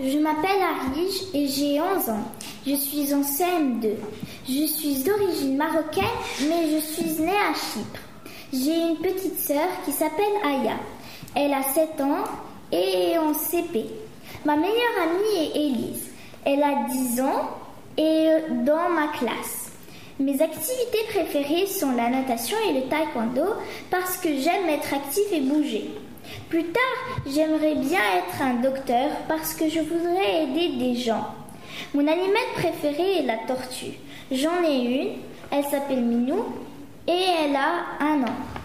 je m'appelle Arige et j'ai 11 ans. Je suis en CM2. Je suis d'origine marocaine, mais je suis née à Chypre. J'ai une petite sœur qui s'appelle Aya. Elle a 7 ans et est en CP. Ma meilleure amie est Elise. Elle a 10 ans et dans ma classe. Mes activités préférées sont la natation et le taekwondo parce que j'aime être active et bouger. Plus tard, j'aimerais bien être un docteur parce que je voudrais aider des gens. Mon animal préféré est la tortue. J'en ai une, elle s'appelle Minou et elle a un an.